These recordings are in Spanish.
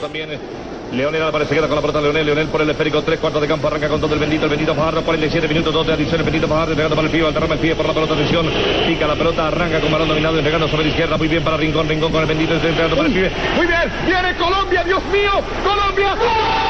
También. eh, Leonel Álvarez se queda con la pelota. Leonel, Leonel por el esférico. Tres cuartos de campo. Arranca con todo el bendito. El bendito Fajardo. 47 minutos. Dos de adición. El bendito Fajardo. Pegando para el pie. Alterrama el pie por la pelota. Atención. Pica la pelota. Arranca con balón dominado. Entregando sobre la izquierda. Muy bien para Rincón. Rincón con el bendito. Entregando para el pibe. Muy bien. Viene Colombia. Dios mío. Colombia. ¡Viva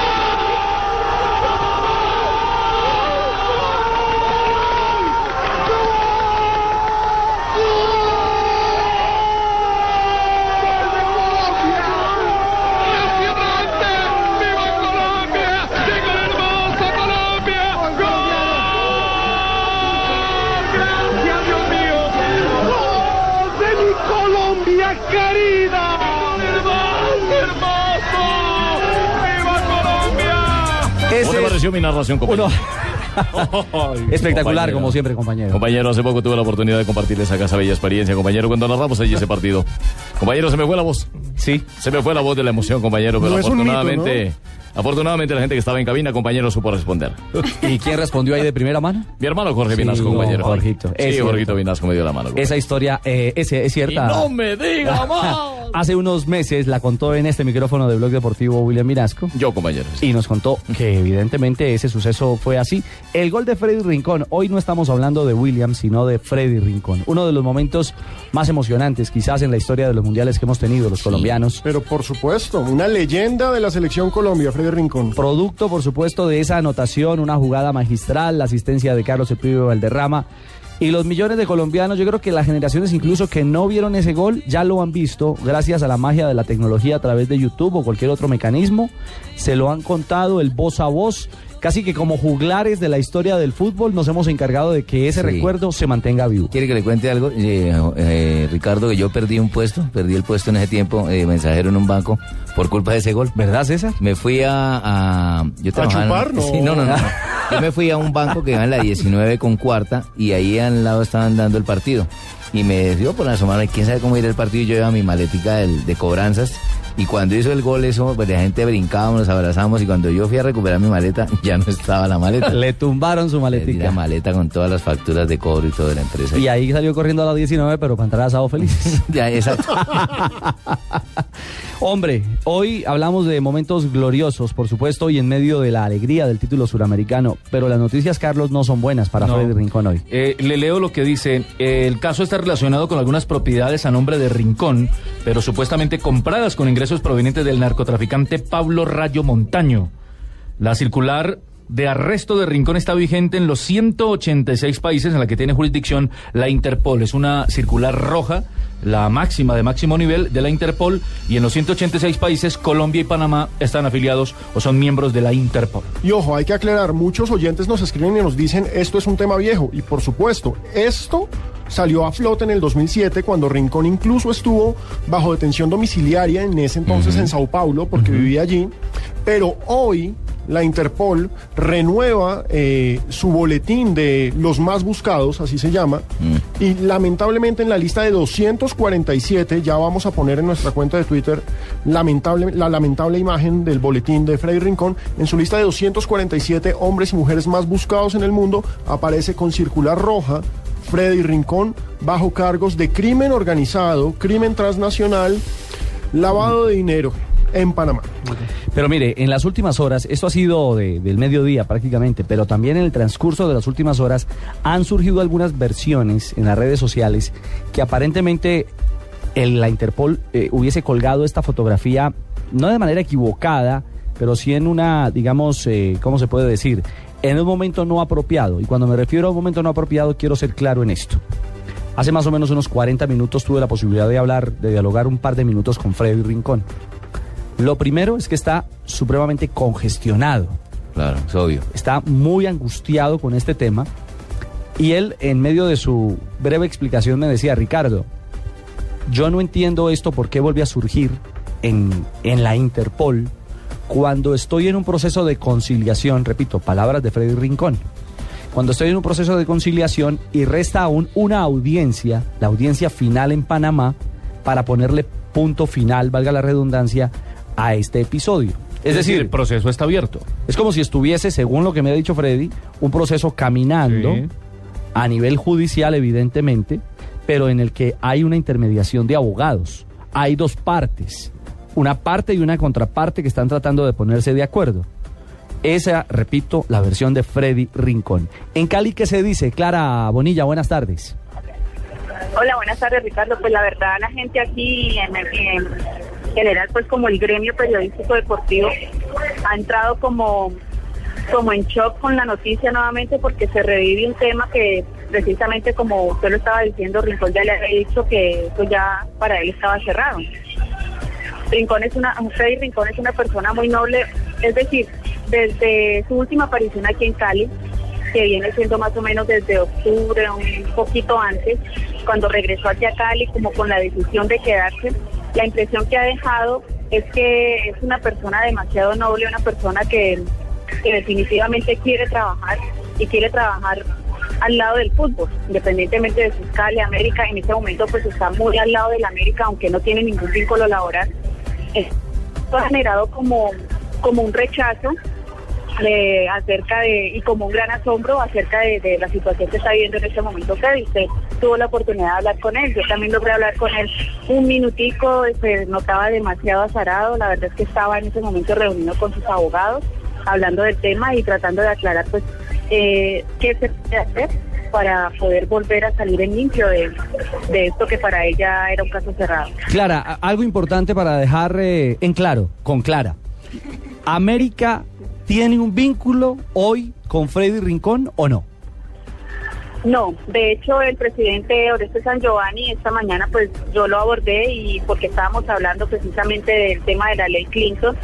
Querida! ¡Hermoso, hermoso! ¡Viva Colombia! ¿Cómo te pareció mi narración, compañero? Espectacular, Compañero. como siempre, compañero. Compañero, hace poco tuve la oportunidad de compartir esa casa bella experiencia, compañero, cuando narramos allí ese partido. Compañero, se me fue la voz. Sí. Se me fue la voz de la emoción, compañero, pero No es un mito, afortunadamente, afortunadamente la gente que estaba en cabina, compañero, supo responder. ¿Y quién respondió ahí de primera mano? Mi hermano Jorge Sí, Vinasco, no, compañero. Jorgito, Sí. Jorgito Vinasco me dio la mano. Esa historia eh, es, es Y cierta. no me diga más. Hace unos meses la contó en este micrófono de Blog Deportivo William Mirasco. Yo, compañero. sí. Y nos contó que evidentemente ese suceso fue así. El gol de Freddy Rincón, hoy no estamos hablando de William, sino de Freddy Rincón. Uno de los momentos más emocionantes quizás en la historia de los mundiales que hemos tenido los colombianos. Pero por supuesto, una leyenda de la selección Colombia, Freddy Rincón. Producto, por supuesto, de esa anotación, una jugada magistral, la asistencia de Carlos Epío Valderrama. Y los millones de colombianos, yo creo que las generaciones incluso que no vieron ese gol ya lo han visto gracias a la magia de la tecnología a través de YouTube o cualquier otro mecanismo. Se lo han contado el voz a voz. Casi que como juglares de la historia del fútbol nos hemos encargado de que ese Sí. recuerdo se mantenga vivo. ¿Quiere que le cuente algo? Eh, eh, Ricardo, que yo perdí un puesto, perdí el puesto en ese tiempo, eh, mensajero en un banco, por culpa de ese gol. ¿Verdad, César? Me fui a... a yo trabajaba en- chupar? No. Sí, no, no, no. Yo me fui a un banco que iba en la 19 con cuarta y ahí al lado estaban dando el partido. Y me dio por asomarme, quién sabe cómo ir el partido, y yo llevaba mi maletica de cobranzas. Y cuando hizo el gol, eso, pues la gente brincábamos, nos abrazamos. Y cuando yo fui a recuperar mi maleta, ya no estaba la maleta. Le tumbaron su Perdí maletica. la maleta con todas las facturas de cobro y todo de la empresa. Y ahí salió corriendo a las 19, pero para entrar a asado feliz. Ya, exacto. Hombre, hoy hablamos de momentos gloriosos, por supuesto, y en medio de la alegría del título suramericano. Pero las noticias, Carlos, no son buenas para No. Freddy Rincón hoy. Eh, le leo lo que dice. eh, el caso está relacionado con algunas propiedades a nombre de Rincón, pero supuestamente compradas con ingresos provenientes del narcotraficante Pablo Rayo Montaño. La circular de arresto de Rincón está vigente en los 186 países en la que tiene jurisdicción la Interpol. Es una circular roja, la máxima de máximo nivel de la Interpol, y en los 186 países Colombia y Panamá están afiliados o son miembros de la Interpol. Y ojo, hay que aclarar, muchos oyentes nos escriben y nos dicen, esto es un tema viejo. Y por supuesto, esto salió a flote en el 2007 cuando Rincón incluso estuvo bajo detención domiciliaria en ese entonces en Sao Paulo porque vivía allí. Pero hoy la Interpol renueva eh, su boletín de los más buscados, así se llama, y lamentablemente en la lista de 247, ya vamos a poner en nuestra cuenta de Twitter lamentable, la lamentable imagen del boletín de Freddy Rincón, en su lista de 247 hombres y mujeres más buscados en el mundo, aparece con circular roja Freddy Rincón bajo cargos de crimen organizado, crimen transnacional, lavado de dinero en Panamá. Pero mire, en las últimas horas, esto ha sido de- del mediodía prácticamente, pero también en el transcurso de las últimas horas han surgido algunas versiones en las redes sociales que aparentemente la Interpol eh, hubiese colgado esta fotografía, no de manera equivocada, pero sí en una, digamos, eh, ¿cómo se puede decir? En un momento no apropiado. Y cuando me refiero a un momento no apropiado, quiero ser claro en esto. Hace más o menos unos 40 minutos tuve la posibilidad de hablar, de dialogar un par de minutos con Freddy Rincón. Lo primero es que está supremamente congestionado, Claro, es obvio. está muy angustiado con este tema y él en medio de su breve explicación me decía, Ricardo, yo no entiendo esto por qué vuelve a surgir en, en la Interpol cuando estoy en un proceso de conciliación, repito, palabras de Freddy Rincón, cuando estoy en un proceso de conciliación y resta aún una audiencia, la audiencia final en Panamá, para ponerle punto final, valga la redundancia, a este episodio. Es, decir, el proceso está abierto. es como si estuviese, según lo que me ha dicho Freddy, un proceso caminando Sí. a nivel judicial, evidentemente, pero en el que hay una intermediación de abogados. Hay dos partes, una parte y una contraparte que están tratando de ponerse de acuerdo. Esa, repito, la versión de Freddy Rincón. En Cali, ¿qué se dice? Clara Bonilla, buenas tardes. Hola, buenas tardes, Ricardo. Pues la verdad, la gente aquí en, en general, pues como el gremio periodístico deportivo, ha entrado como, como en shock con la noticia nuevamente porque se revive un tema que precisamente como usted lo estaba diciendo, Rincón ya le había dicho que eso ya para él estaba cerrado. Rincón es una, Freddy Rincón es una persona muy noble, es decir, desde su última aparición aquí en Cali, que viene siendo más o menos desde octubre, un poquito antes, cuando regresó aquí a Cali, como con la decisión de quedarse, la impresión que ha dejado es que es una persona demasiado noble, una persona que, que definitivamente quiere trabajar y quiere trabajar al lado del fútbol, independientemente de su Cali, América, en este momento pues está muy al lado del América, aunque no tiene ningún vínculo laboral. Esto ha generado como, como un rechazo acerca de, y como un gran asombro acerca de, la situación que está viviendo en este momento Freddy. Usted tuvo la oportunidad de hablar con él, yo también logré hablar con él un minutico, se notaba demasiado azarado, la verdad es que estaba en ese momento reunido con sus abogados, hablando del tema y tratando de aclarar pues eh, qué se puede hacer para poder volver a salir en limpio de, de esto que para ella era un caso cerrado. Clara, algo importante para dejar eh, en claro, con Clara. ¿América tiene un vínculo hoy con Freddy Rincón o no? No, de hecho el presidente Oreste San Giovanni esta mañana pues yo lo abordé y porque estábamos hablando precisamente del tema de la ley Clinton.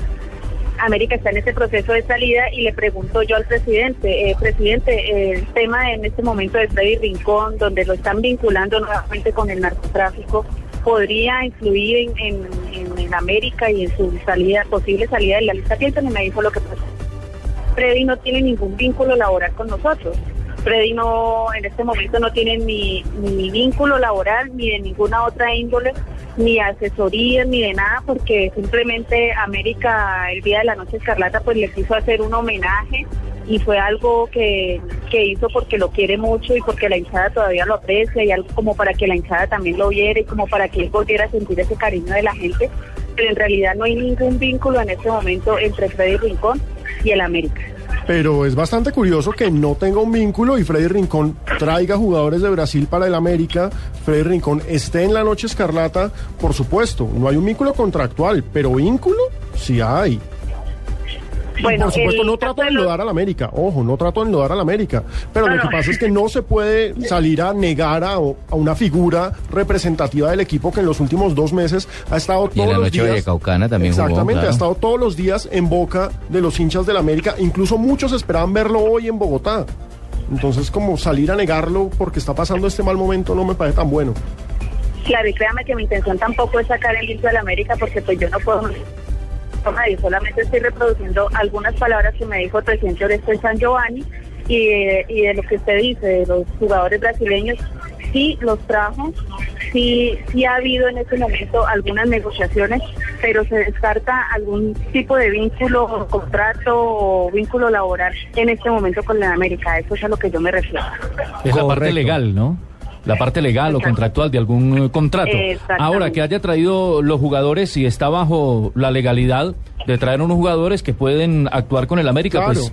América está en ese proceso de salida y le pregunto yo al presidente, eh, presidente, el tema en este momento de Freddy Rincón, donde lo están vinculando nuevamente con el narcotráfico, ¿podría influir en, en- América y en su salida, posible salida de la lista Clinton? Y me dijo lo que pasó. Freddy no tiene ningún vínculo laboral con nosotros. Freddy no, en este momento no tiene ni, ni vínculo laboral ni de ninguna otra índole, ni asesoría, ni de nada, porque simplemente América, el día de la noche escarlata, pues le quiso hacer un homenaje y fue algo que, que hizo porque lo quiere mucho y porque la hinchada todavía lo aprecia y algo como para que la hinchada también lo viera y como para que él volviera a sentir ese cariño de la gente. Pero en realidad no hay ningún vínculo en este momento entre Freddy Rincón y el América. Pero es bastante curioso que no tenga un vínculo y Freddy Rincón traiga jugadores de Brasil para el América. Freddy Rincón esté en la noche escarlata, por supuesto. No hay un vínculo contractual, pero vínculo sí hay. Y Bueno, por supuesto, el no trato de de los- enlodar al América. Ojo, no trato de enlodar al América. Pero No, lo que no. pasa es que no se puede salir a negar a, a una figura representativa del equipo que en los últimos dos meses ha estado Y en todos la los noche días. Vallecaucana también jugó, Exactamente, claro. ha estado todos los días en boca de los hinchas del América. Incluso muchos esperaban verlo hoy en Bogotá. Entonces, como salir a negarlo porque está pasando este mal momento no me parece tan bueno. Claro, y créame que mi intención tampoco es sacar el limpio de la América porque pues yo no puedo solamente estoy reproduciendo algunas palabras que me dijo el presidente Orestes San Giovanni y de, y de lo que usted dice, de los jugadores brasileños, sí los trajo, sí, sí ha habido en este momento algunas negociaciones, pero se descarta algún tipo de vínculo, contrato o vínculo laboral en este momento con la América, eso es a lo que yo me refiero. Es la parte legal, ¿no? La parte legal o contractual de algún eh, contrato. Ahora, que haya traído los jugadores, si está bajo la legalidad de traer unos jugadores que pueden actuar con el América, Claro. pues...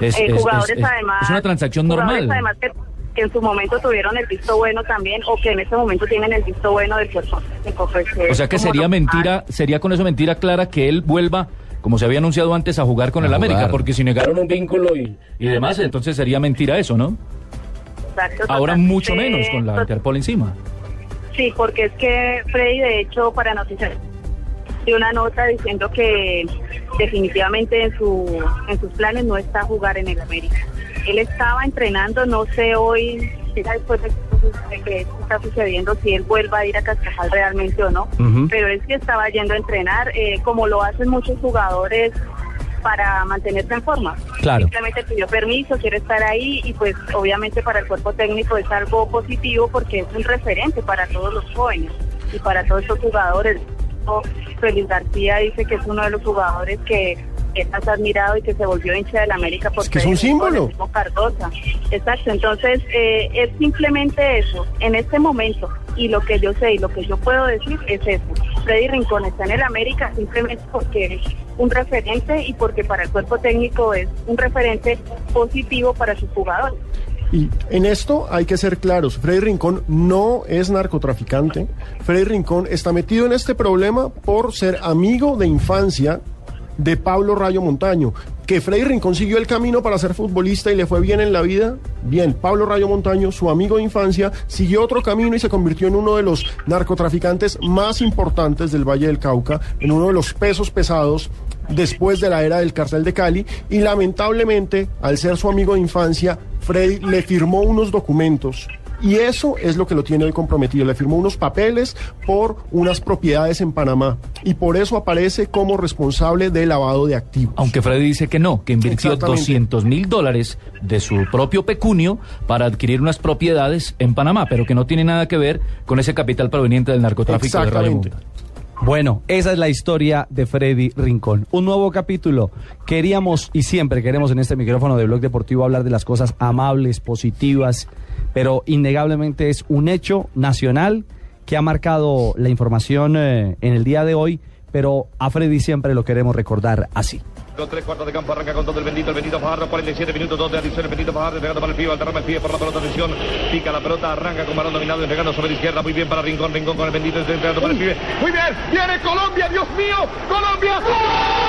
Es, Eh, es- jugadores es- además es una transacción normal. además que, que en su momento tuvieron el visto bueno también o que en este momento tienen el visto bueno del cuerpo técnico, pues, O sea que sería mentira, sería con eso mentira clara que él vuelva, como se había anunciado antes, a jugar con A el América, porque si negaron un vínculo y, y demás, entonces sería mentira eso, ¿no? Exacto, Ahora mucho menos con la Interpol encima. Sí, porque es que Freddy, de hecho, para noticias dio una nota diciendo que definitivamente en su en sus planes no está jugar en el América. Él estaba entrenando, no sé hoy, quizá después de de que esto está sucediendo, si él vuelva a ir a Cascajal realmente o no. Pero él sí estaba yendo a entrenar, eh, como lo hacen muchos jugadores para mantenerse en forma. Claro. Simplemente pidió permiso, quiere estar ahí y pues obviamente para el cuerpo técnico es algo positivo porque es un referente para todos los jóvenes y para todos estos jugadores. Félix García dice que es uno de los jugadores que es más admirado y que se volvió hincha del América porque que es un símbolo. Cardosa. Exacto, entonces eh, es simplemente eso, en este momento, y lo que yo sé y lo que yo puedo decir es eso. Freddy Rincón está en el América simplemente porque es un referente y porque para el cuerpo técnico es un referente positivo para sus jugadores. Y en esto hay que ser claros. Freddy Rincón no es narcotraficante. Freddy Rincón está metido en este problema por ser amigo de infancia de Pablo Rayo Montaño. Que Freddy Rincón siguió el camino para ser futbolista y le fue bien en la vida. Bien, Pablo Rayo Montaño, su amigo de infancia, siguió otro camino y se convirtió en uno de los narcotraficantes más importantes del Valle del Cauca, en uno de los pesos pesados después de la era del cartel de Cali. Y lamentablemente, al ser su amigo de infancia, Freddy le firmó unos documentos y eso es lo que lo tiene hoy comprometido. Le firmó unos papeles por unas propiedades en Panamá. Y por eso aparece como responsable de lavado de activos. Aunque Freddy dice que no, que invirtió Exactamente. 200 mil dólares de su propio pecunio para adquirir unas propiedades en Panamá, pero que no tiene nada que ver con ese capital proveniente del narcotráfico de Radio Exactamente. Montaño. Bueno, esa es la historia de Freddy Rincón. Un nuevo capítulo. Queríamos y siempre queremos en este micrófono de Blog Deportivo hablar de las cosas amables, positivas, pero innegablemente es un hecho nacional que ha marcado la información eh, en el día de hoy, pero a Freddy siempre lo queremos recordar así. Con tres cuartos de campo arranca con todo el bendito, el bendito Fajardo, 47 minutos, dos de adición, el bendito Fajardo pegando para el pie, alterrama el pie por la pelota, atención, pica la pelota, arranca con balón dominado, entregando sobre izquierda, muy bien para Rincón, Rincón con el bendito, entregando para el pibe, muy bien, viene Colombia, Dios mío, Colombia.